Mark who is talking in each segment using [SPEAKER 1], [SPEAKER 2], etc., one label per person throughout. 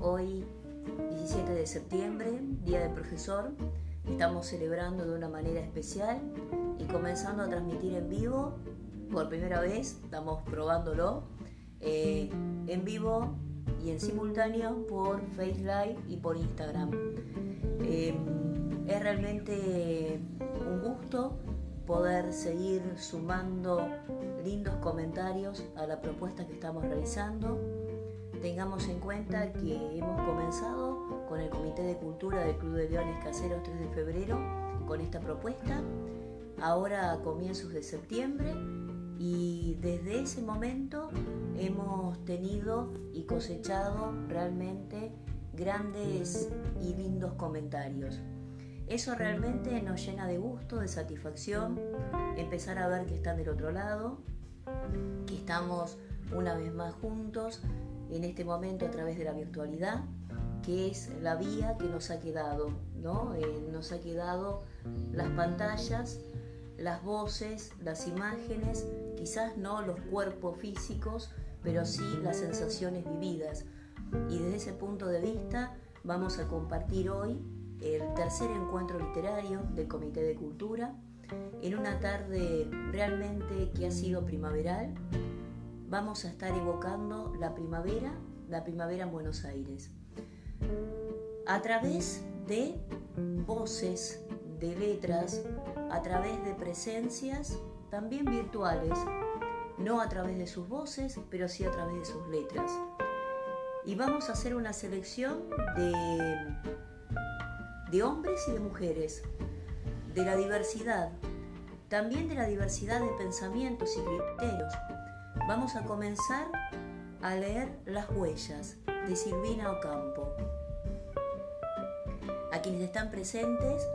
[SPEAKER 1] hoy 17 de septiembre, Día del Profesor. Estamos celebrando de una manera especial y comenzando a transmitir en vivo por primera vez, estamos probándolo, eh, en vivo y en simultáneo por FaceLive y por Instagram. Eh, es realmente un gusto poder seguir sumando lindos comentarios a la propuesta que estamos realizando. Tengamos en cuenta que hemos comenzado con el Comité de Cultura del Club de Leones Caseros 3 de febrero con esta propuesta, ahora a comienzos de septiembre y desde ese momento hemos tenido y cosechado realmente grandes y lindos comentarios. Eso realmente nos llena de gusto, de satisfacción, empezar a ver que están del otro lado, que estamos una vez más juntos en este momento a través de la virtualidad, que es la vía que nos ha quedado, ¿no? Eh, nos ha quedado las pantallas, las voces, las imágenes, quizás no los cuerpos físicos, pero sí las sensaciones vividas. Y desde ese punto de vista vamos a compartir hoy el tercer encuentro literario del Comité de Cultura, en una tarde realmente que ha sido primaveral. Vamos a estar evocando la primavera, la primavera en Buenos Aires, a través de voces, de letras, a través de presencias también virtuales, no a través de sus voces, pero sí a través de sus letras. Y vamos a hacer una selección de de hombres y de mujeres, de la diversidad, también de la diversidad de pensamientos y criterios. Vamos a comenzar a leer Las huellas de Silvina Ocampo. A quienes están presentes,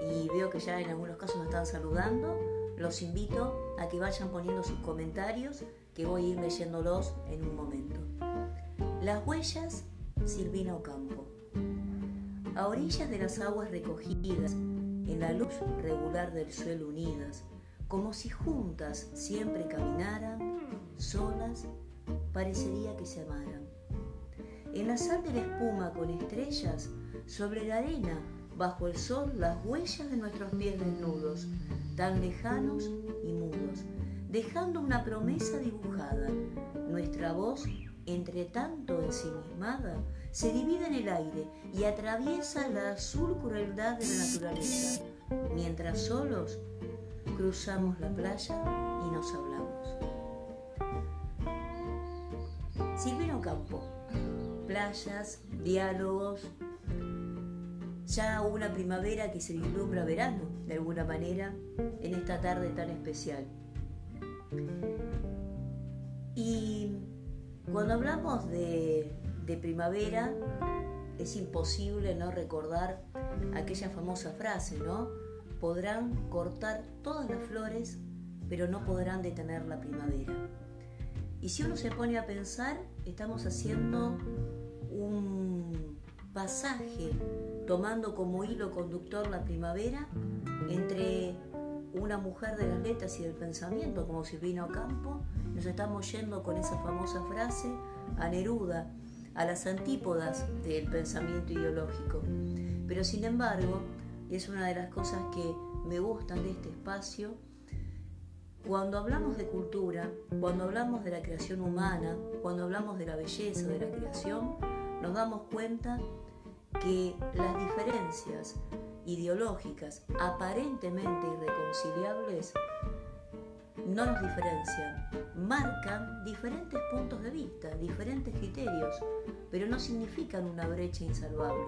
[SPEAKER 1] y veo que ya en algunos casos nos están saludando, los invito a que vayan poniendo sus comentarios, que voy a ir leyéndolos en un momento. Las huellas, Silvina Ocampo a orillas de las aguas recogidas, en la luz regular del suelo unidas, como si juntas siempre caminaran, solas, parecería que se amaran. En la sal de la espuma con estrellas, sobre la arena, bajo el sol, las huellas de nuestros pies desnudos, tan lejanos y mudos, dejando una promesa dibujada, nuestra voz entre tanto ensimismada, se divide en el aire y atraviesa la azul crueldad de la naturaleza, mientras solos cruzamos la playa y nos hablamos. Silvino Campo, playas, diálogos, ya una primavera que se vislumbra verano, de alguna manera, en esta tarde tan especial. Y cuando hablamos de, primavera, es imposible no recordar aquella famosa frase, ¿no? Podrán cortar todas las flores, pero no podrán detener la primavera. Y si uno se pone a pensar, estamos haciendo un pasaje tomando como hilo conductor la primavera entre una mujer de las letras y del pensamiento como Silvino Campo, nos estamos yendo con esa famosa frase a Neruda, a las antípodas del pensamiento ideológico. Pero sin embargo, es una de las cosas que me gustan de este espacio, cuando hablamos de cultura, cuando hablamos de la creación humana, cuando hablamos de la belleza de la creación, nos damos cuenta que las diferencias ideológicas aparentemente irreconciliables no nos diferencian, marcan diferentes puntos de vista, diferentes criterios, pero no significan una brecha insalvable.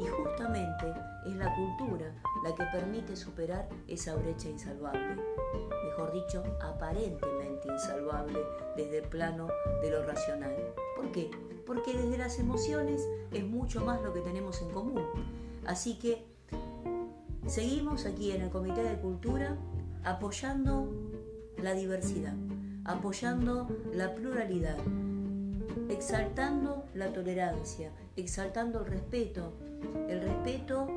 [SPEAKER 1] Y justamente es la cultura la que permite superar esa brecha insalvable, mejor dicho, aparentemente insalvable desde el plano de lo racional. ¿Por qué? Porque desde las emociones es mucho más lo que tenemos en común. Así que Seguimos aquí en el Comité de Cultura apoyando la diversidad, apoyando la pluralidad, exaltando la tolerancia, exaltando el respeto, el respeto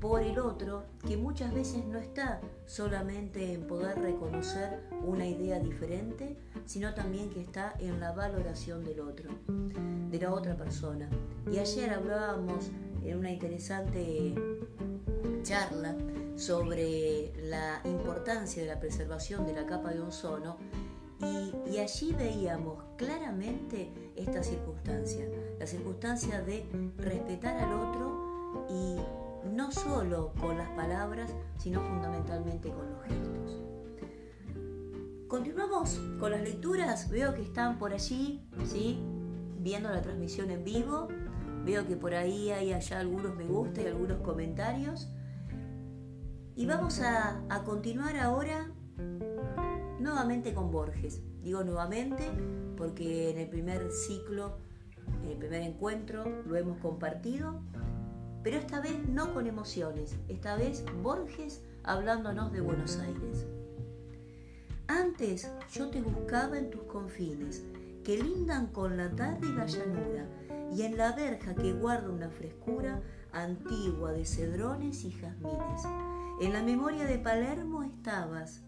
[SPEAKER 1] por el otro que muchas veces no está solamente en poder reconocer una idea diferente, sino también que está en la valoración del otro, de la otra persona. Y ayer hablábamos en una interesante charla sobre la importancia de la preservación de la capa de ozono y, allí veíamos claramente esta circunstancia, la circunstancia de respetar al otro y no solo con las palabras, sino fundamentalmente con los gestos. Continuamos con las lecturas, veo que están por allí, ¿sí? viendo la transmisión en vivo, veo que por ahí hay allá algunos me gusta y algunos comentarios. Y vamos a, a continuar ahora nuevamente con Borges. Digo nuevamente porque en el primer ciclo, en el primer encuentro, lo hemos compartido, pero esta vez no con emociones, esta vez Borges hablándonos de Buenos Aires. Antes yo te buscaba en tus confines, que lindan con la tarde y la llanura, y en la verja que guarda una frescura antigua de cedrones y jazmines. En la memoria de Palermo estabas,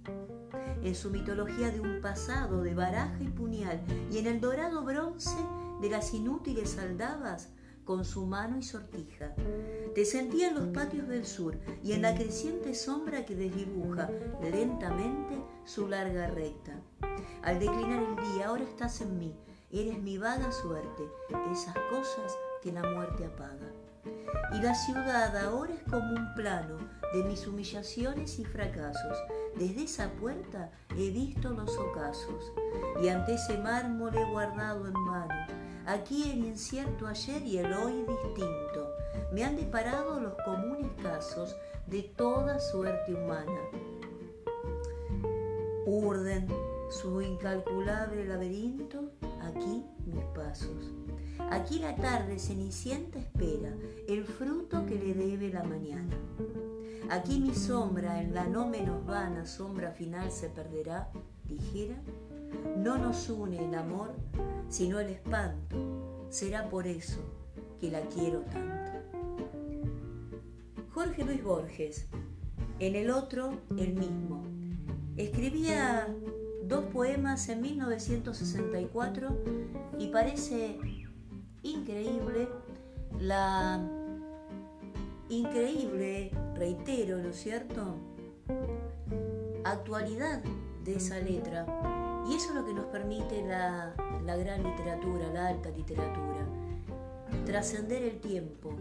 [SPEAKER 1] en su mitología de un pasado de baraja y puñal, y en el dorado bronce de las inútiles aldabas con su mano y sortija. Te sentía en los patios del sur y en la creciente sombra que desdibuja lentamente su larga recta. Al declinar el día, ahora estás en mí, eres mi vaga suerte, esas cosas que la muerte apaga. Y la ciudad ahora es como un plano de mis humillaciones y fracasos. Desde esa puerta he visto los ocasos y ante ese mármol he guardado en mano. Aquí el incierto ayer y el hoy distinto. Me han disparado los comunes casos de toda suerte humana. Urden su incalculable laberinto, aquí mis pasos. Aquí la tarde cenicienta espera el fruto que le debe la mañana. Aquí mi sombra en la no menos vana sombra final se perderá, dijera. No nos une el amor, sino el espanto. Será por eso que la quiero tanto. Jorge Luis Borges, en el otro, el mismo. Escribía dos poemas en 1964 y parece increíble la increíble, reitero, ¿no es cierto? Actualidad de esa letra. Y eso es lo que nos permite la, la gran literatura, la alta literatura. Trascender el tiempo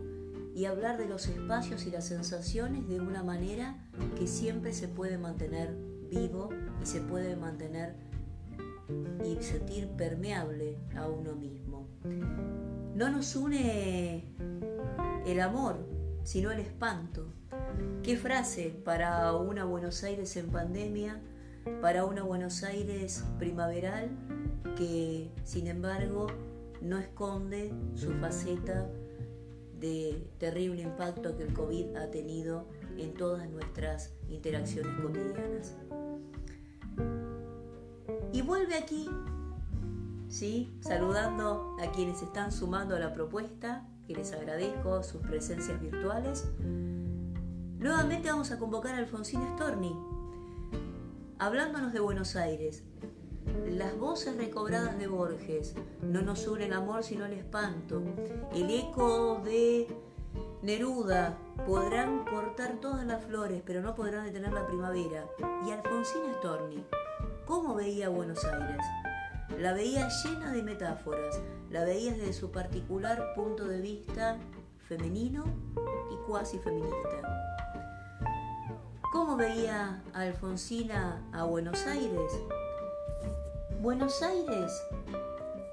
[SPEAKER 1] y hablar de los espacios y las sensaciones de una manera que siempre se puede mantener vivo y se puede mantener y sentir permeable a uno mismo. No nos une el amor, sino el espanto. ¿Qué frase para una Buenos Aires en pandemia, para una Buenos Aires primaveral que sin embargo no esconde su faceta de terrible impacto que el COVID ha tenido en todas nuestras interacciones cotidianas? Y vuelve aquí, ¿sí? saludando a quienes están sumando a la propuesta, que les agradezco sus presencias virtuales. Nuevamente vamos a convocar a Alfonsín Storni, hablándonos de Buenos Aires. Las voces recobradas de Borges, no nos une el amor sino el espanto. El eco de Neruda, podrán cortar todas las flores, pero no podrán detener la primavera. Y Alfonsín Storni, ¿Cómo veía Buenos Aires? La veía llena de metáforas, la veía desde su particular punto de vista femenino y cuasi feminista. ¿Cómo veía Alfonsina a Buenos Aires? Buenos Aires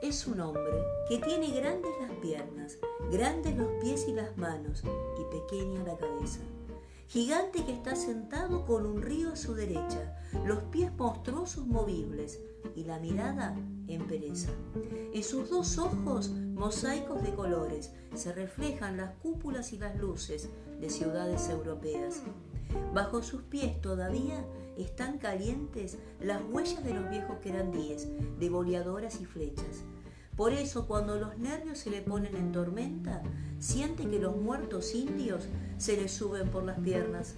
[SPEAKER 1] es un hombre que tiene grandes las piernas, grandes los pies y las manos y pequeña la cabeza. Gigante que está sentado con un río a su derecha, los pies monstruosos movibles y la mirada en pereza. En sus dos ojos, mosaicos de colores, se reflejan las cúpulas y las luces de ciudades europeas. Bajo sus pies todavía están calientes las huellas de los viejos querandíes, de boleadoras y flechas. Por eso cuando los nervios se le ponen en tormenta, siente que los muertos indios se le suben por las piernas.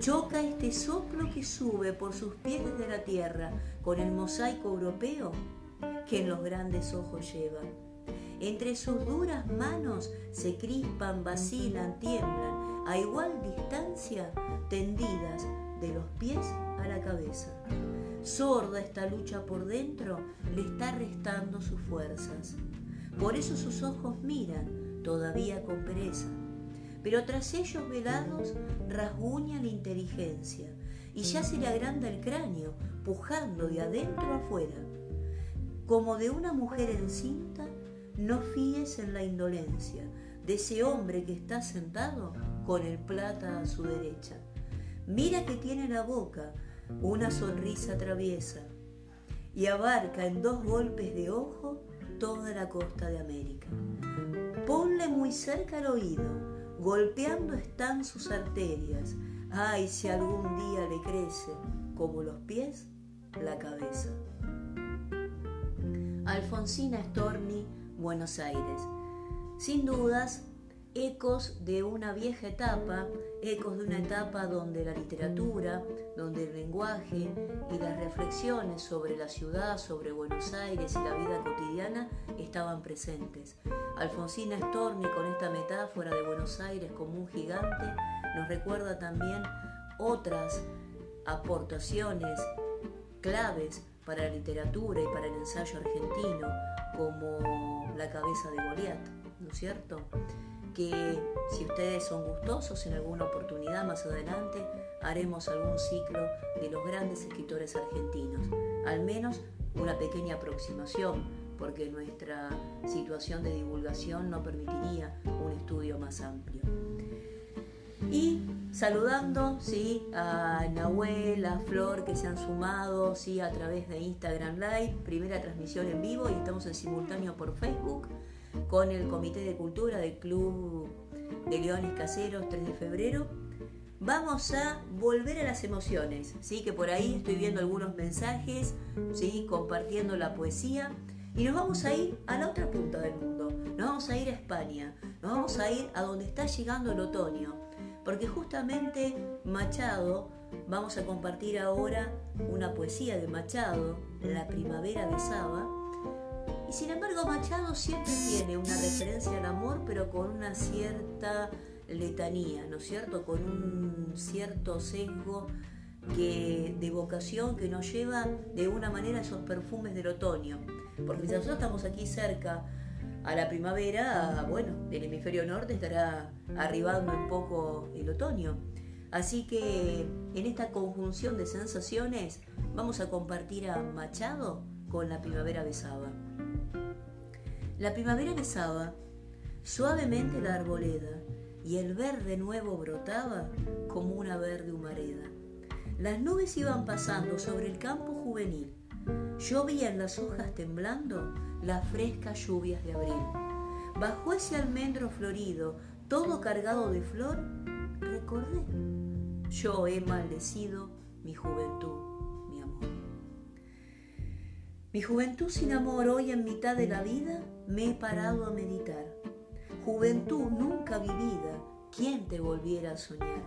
[SPEAKER 1] Choca este soplo que sube por sus pies desde la tierra con el mosaico europeo que en los grandes ojos lleva. Entre sus duras manos se crispan, vacilan, tiemblan, a igual distancia, tendidas de los pies a la cabeza. Sorda esta lucha por dentro le está restando sus fuerzas. Por eso sus ojos miran, todavía con pereza. Pero tras ellos velados rasguña la inteligencia y ya se le agranda el cráneo, pujando de adentro afuera. Como de una mujer encinta, no fíes en la indolencia de ese hombre que está sentado con el plata a su derecha. Mira que tiene la boca una sonrisa traviesa y abarca en dos golpes de ojo toda la costa de América. Ponle muy cerca al oído, golpeando están sus arterias. Ay, si algún día le crece, como los pies, la cabeza. Alfonsina Storni, Buenos Aires. Sin dudas, ecos de una vieja etapa, ecos de una etapa donde la literatura, donde el lenguaje y las reflexiones sobre la ciudad, sobre Buenos Aires y la vida cotidiana estaban presentes. Alfonsina Storni con esta metáfora de Buenos Aires como un gigante nos recuerda también otras aportaciones claves para la literatura y para el ensayo argentino como La cabeza de Goliat, ¿no es cierto? Que si ustedes son gustosos en alguna oportunidad más adelante haremos algún ciclo de los grandes escritores argentinos, al menos una pequeña aproximación, porque nuestra situación de divulgación no permitiría un estudio más amplio. Y saludando ¿sí? a Nahuel, a Flor que se han sumado ¿sí? a través de Instagram Live, primera transmisión en vivo y estamos en simultáneo por Facebook con el Comité de Cultura del Club de Leones Caseros 3 de febrero. Vamos a volver a las emociones, ¿sí? que por ahí estoy viendo algunos mensajes, ¿sí? compartiendo la poesía. Y nos vamos a ir a la otra punta del mundo, nos vamos a ir a España, nos vamos a ir a donde está llegando el otoño, porque justamente Machado, vamos a compartir ahora una poesía de Machado, La primavera de Saba, y sin embargo Machado siempre tiene una referencia al amor, pero con una cierta letanía, ¿no es cierto? Con un cierto sesgo que, de vocación que nos lleva de una manera a esos perfumes del otoño. Porque si nosotros estamos aquí cerca a la primavera, bueno, del hemisferio norte estará arribando un poco el otoño. Así que en esta conjunción de sensaciones vamos a compartir a Machado con la primavera besaba. La primavera besaba suavemente la arboleda y el verde nuevo brotaba como una verde humareda. Las nubes iban pasando sobre el campo juvenil. Llovían las hojas temblando las frescas lluvias de abril. Bajo ese almendro florido, todo cargado de flor, recordé, yo he maldecido mi juventud. Mi juventud sin amor hoy en mitad de la vida me he parado a meditar. Juventud nunca vivida, ¿quién te volviera a soñar?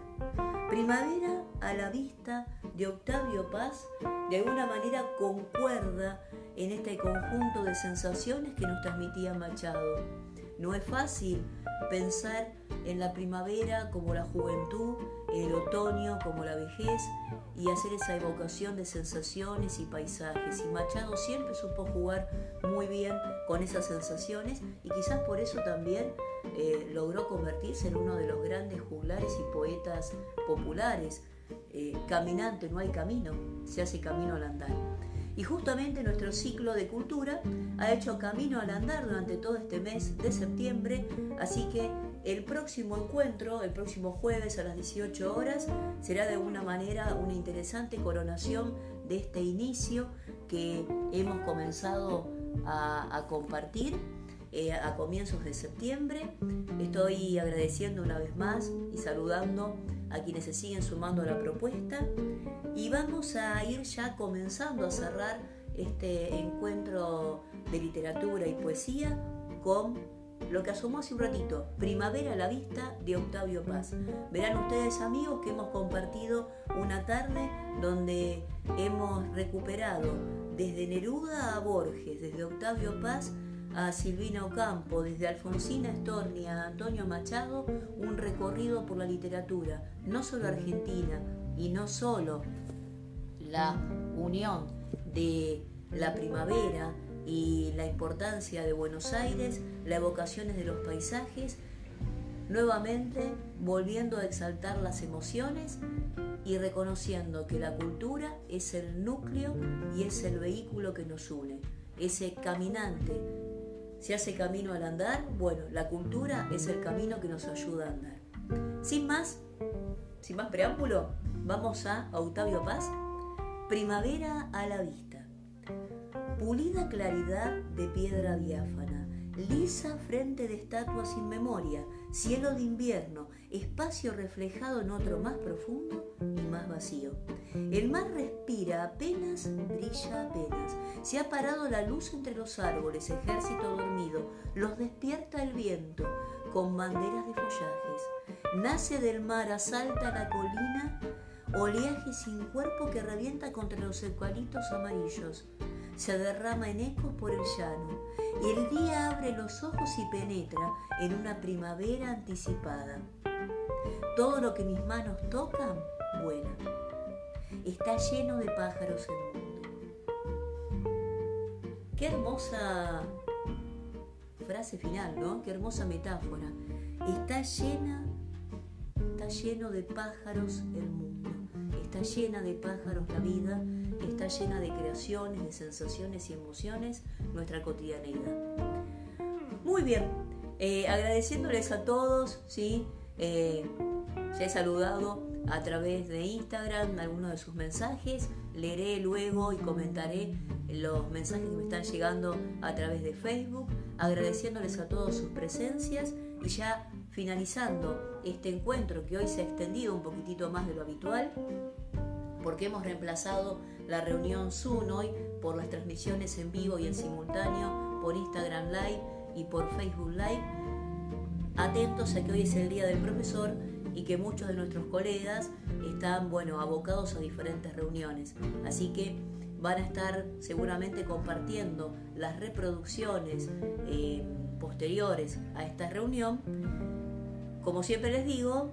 [SPEAKER 1] Primavera a la vista de Octavio Paz de alguna manera concuerda en este conjunto de sensaciones que nos transmitía Machado. No es fácil pensar en la primavera como la juventud, el otoño como la vejez y hacer esa evocación de sensaciones y paisajes. Y Machado siempre supo jugar muy bien con esas sensaciones y quizás por eso también eh, logró convertirse en uno de los grandes juglares y poetas populares. Eh, caminante, no hay camino, se hace camino al andar. Y justamente nuestro ciclo de cultura ha hecho camino al andar durante todo este mes de septiembre, así que el próximo encuentro, el próximo jueves a las 18 horas, será de alguna manera una interesante coronación de este inicio que hemos comenzado a, compartir eh, a comienzos de septiembre. Estoy agradeciendo una vez más y saludando a quienes se siguen sumando a la propuesta y vamos a ir ya comenzando a cerrar este encuentro de literatura y poesía con lo que asomó hace un ratito, Primavera a la vista de Octavio Paz. Verán ustedes amigos que hemos compartido una tarde donde hemos recuperado desde Neruda a Borges, desde Octavio Paz a Silvina Ocampo, desde Alfonsina Storni a Antonio Machado, un recorrido por la literatura, no solo argentina y no solo la unión de la primavera, y la importancia de Buenos Aires, las evocaciones de los paisajes, nuevamente volviendo a exaltar las emociones y reconociendo que la cultura es el núcleo y es el vehículo que nos une, ese caminante. Se hace camino al andar, bueno, la cultura es el camino que nos ayuda a andar. Sin más, sin más preámbulo, vamos a Octavio Paz, Primavera a la vista pulida claridad de piedra diáfana, lisa frente de estatua sin memoria, cielo de invierno, espacio reflejado en otro más profundo y más vacío. El mar respira apenas, brilla apenas. Se ha parado la luz entre los árboles, ejército dormido, los despierta el viento con banderas de follajes. Nace del mar, asalta la colina, oleaje sin cuerpo que revienta contra los eucaliptos amarillos se derrama en ecos por el llano, y el día abre los ojos y penetra en una primavera anticipada. Todo lo que mis manos tocan, vuela. Está lleno de pájaros el mundo. Qué hermosa frase final, ¿no? Qué hermosa metáfora. Está llena, está lleno de pájaros el mundo. Está llena de pájaros la vida está llena de creaciones, de sensaciones y emociones nuestra cotidianeidad. Muy bien, eh, agradeciéndoles a todos, ¿sí? Eh, ya he saludado a través de Instagram algunos de sus mensajes, leeré luego y comentaré los mensajes que me están llegando a través de Facebook, agradeciéndoles a todos sus presencias y ya finalizando este encuentro que hoy se ha extendido un poquitito más de lo habitual, porque hemos reemplazado la reunión Zoom hoy por las transmisiones en vivo y en simultáneo por Instagram Live y por Facebook Live. Atentos a que hoy es el día del profesor y que muchos de nuestros colegas están, bueno, abocados a diferentes reuniones. Así que van a estar seguramente compartiendo las reproducciones eh, posteriores a esta reunión. Como siempre les digo,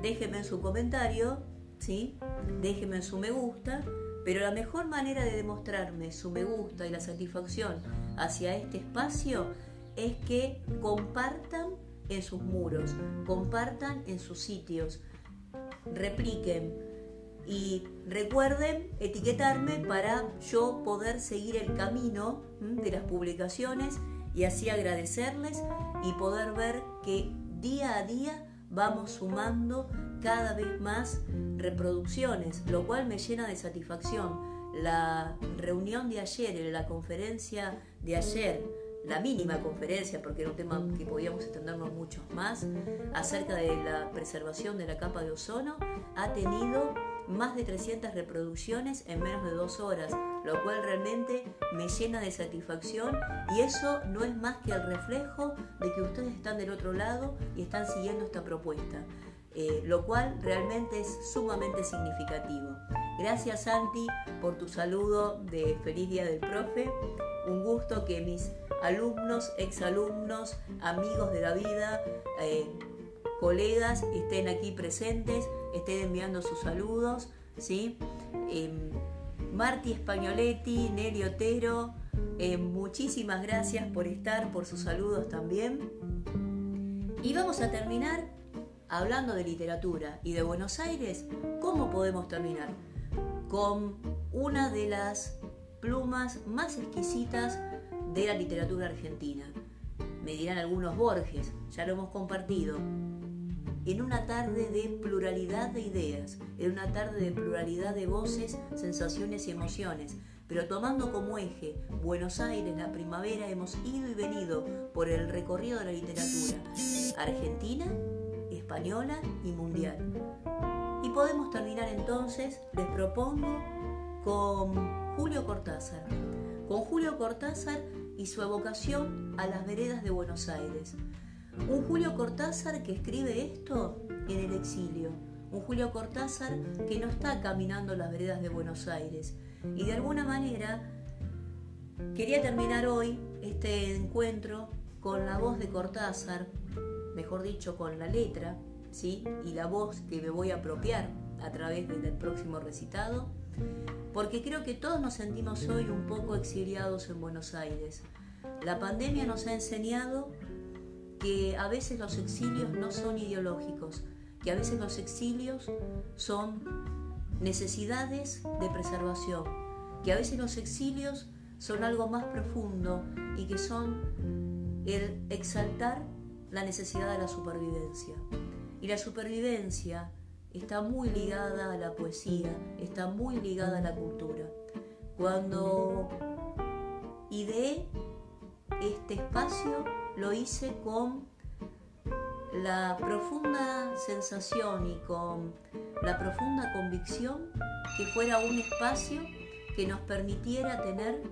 [SPEAKER 1] déjenme su comentario, ¿sí? déjenme su me gusta pero la mejor manera de demostrarme su me gusta y la satisfacción hacia este espacio es que compartan en sus muros, compartan en sus sitios, repliquen y recuerden etiquetarme para yo poder seguir el camino de las publicaciones y así agradecerles y poder ver que día a día vamos sumando cada vez más reproducciones, lo cual me llena de satisfacción. La reunión de ayer, la conferencia de ayer, la mínima conferencia, porque era un tema que podíamos extendernos mucho más, acerca de la preservación de la capa de ozono, ha tenido más de 300 reproducciones en menos de dos horas, lo cual realmente me llena de satisfacción y eso no es más que el reflejo de que ustedes están del otro lado y están siguiendo esta propuesta. Eh, lo cual realmente es sumamente significativo. Gracias Santi por tu saludo de feliz día del profe. Un gusto que mis alumnos, exalumnos, amigos de la vida, eh, colegas estén aquí presentes, estén enviando sus saludos. ¿sí? Em, Marti Españoletti, Nelly Otero, eh, muchísimas gracias por estar, por sus saludos también. Y vamos a terminar hablando de literatura y de Buenos Aires, ¿cómo podemos terminar? Con una de las plumas más exquisitas de la literatura argentina. Me dirán algunos Borges, ya lo hemos compartido. En una tarde de pluralidad de ideas, en una tarde de pluralidad de voces, sensaciones y emociones, pero tomando como eje Buenos Aires, la primavera, hemos ido y venido por el recorrido de la literatura argentina española y mundial. Y podemos terminar entonces, les propongo, con Julio Cortázar. con Julio Cortázar y su evocación a las veredas de Buenos Aires. Un Julio Cortázar que escribe esto en el exilio. Un Julio Cortázar que no está caminando las veredas de Buenos Aires. Y de alguna manera quería terminar hoy este encuentro con la voz de Cortázar, mejor dicho, con la letra, ¿sí? Y la voz que me voy a apropiar a través del próximo recitado, porque creo que todos nos sentimos hoy un poco exiliados en Buenos Aires. La pandemia nos ha enseñado que a veces los exilios no son ideológicos, que a veces los exilios son necesidades de preservación, que a veces los exilios son algo más profundo y que son el exaltar la necesidad de la supervivencia. Y la supervivencia está muy ligada a la poesía, está muy ligada a la cultura. Cuando ideé este espacio, lo hice con la profunda sensación y con la profunda convicción que fuera un espacio que nos permitiera tener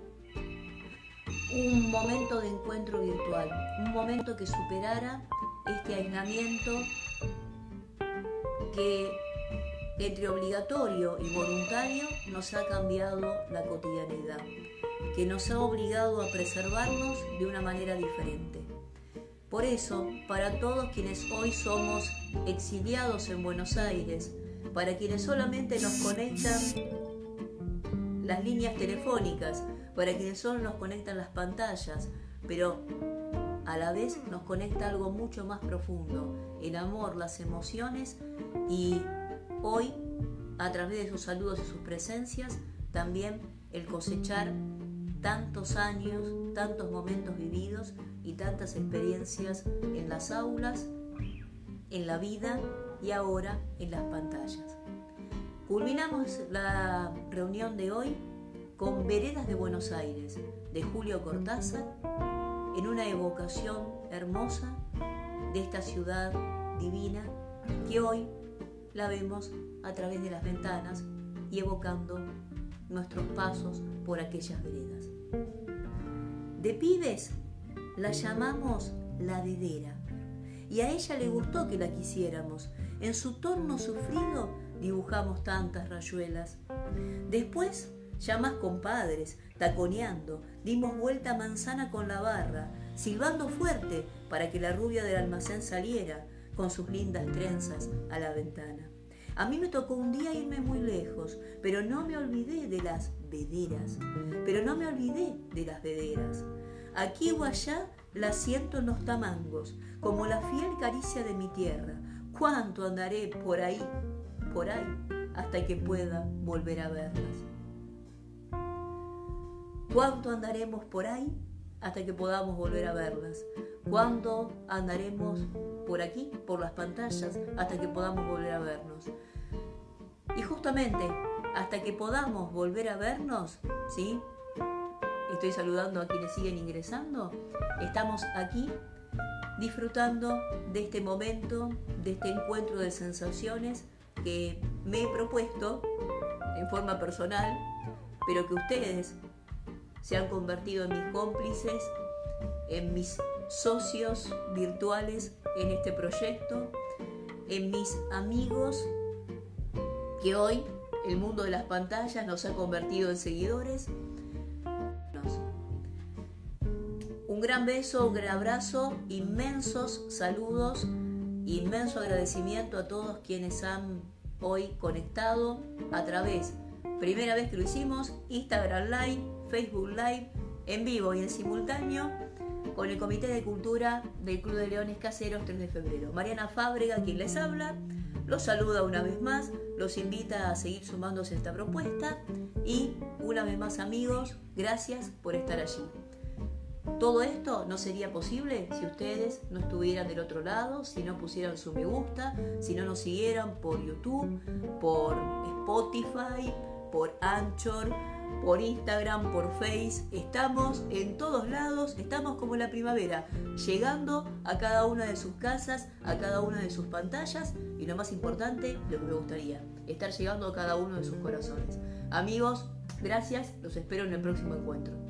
[SPEAKER 1] un momento de encuentro virtual, un momento que superara este aislamiento que entre obligatorio y voluntario nos ha cambiado la cotidianidad, que nos ha obligado a preservarnos de una manera diferente. Por eso, para todos quienes hoy somos exiliados en Buenos Aires, para quienes solamente nos conectan las líneas telefónicas, para quienes solo nos conectan las pantallas, pero a la vez nos conecta algo mucho más profundo, el amor, las emociones y hoy, a través de sus saludos y sus presencias, también el cosechar tantos años, tantos momentos vividos y tantas experiencias en las aulas, en la vida y ahora en las pantallas. Culminamos la reunión de hoy con Veredas de Buenos Aires, de Julio Cortázar, en una evocación hermosa de esta ciudad divina que hoy la vemos a través de las ventanas y evocando nuestros pasos por aquellas veredas. De pibes la llamamos la dedera y a ella le gustó que la quisiéramos. En su torno sufrido dibujamos tantas rayuelas. Después ya más compadres, taconeando, dimos vuelta manzana con la barra, silbando fuerte para que la rubia del almacén saliera con sus lindas trenzas a la ventana. A mí me tocó un día irme muy lejos, pero no me olvidé de las vederas, pero no me olvidé de las vederas. Aquí o allá la siento en los tamangos, como la fiel caricia de mi tierra. ¿Cuánto andaré por ahí, por ahí, hasta que pueda volver a verlas? ¿Cuánto andaremos por ahí hasta que podamos volver a verlas? ¿Cuánto andaremos por aquí, por las pantallas, hasta que podamos volver a vernos? Y justamente, hasta que podamos volver a vernos, ¿sí? Estoy saludando a quienes siguen ingresando. Estamos aquí disfrutando de este momento, de este encuentro de sensaciones que me he propuesto en forma personal, pero que ustedes se han convertido en mis cómplices, en mis socios virtuales en este proyecto, en mis amigos que hoy el mundo de las pantallas nos ha convertido en seguidores. Un gran beso, un gran abrazo, inmensos saludos, inmenso agradecimiento a todos quienes han hoy conectado a través, primera vez que lo hicimos, Instagram Live, Facebook Live, en vivo y en simultáneo con el Comité de Cultura del Club de Leones Caseros 3 de febrero. Mariana Fábrega, quien les habla, los saluda una vez más, los invita a seguir sumándose a esta propuesta y una vez más amigos, gracias por estar allí. Todo esto no sería posible si ustedes no estuvieran del otro lado, si no pusieran su me gusta, si no nos siguieran por YouTube, por Spotify, por Anchor, por Instagram, por Face, estamos en todos lados, estamos como la primavera, llegando a cada una de sus casas, a cada una de sus pantallas y lo más importante, lo que me gustaría, estar llegando a cada uno de sus corazones. Amigos, gracias, los espero en el próximo encuentro.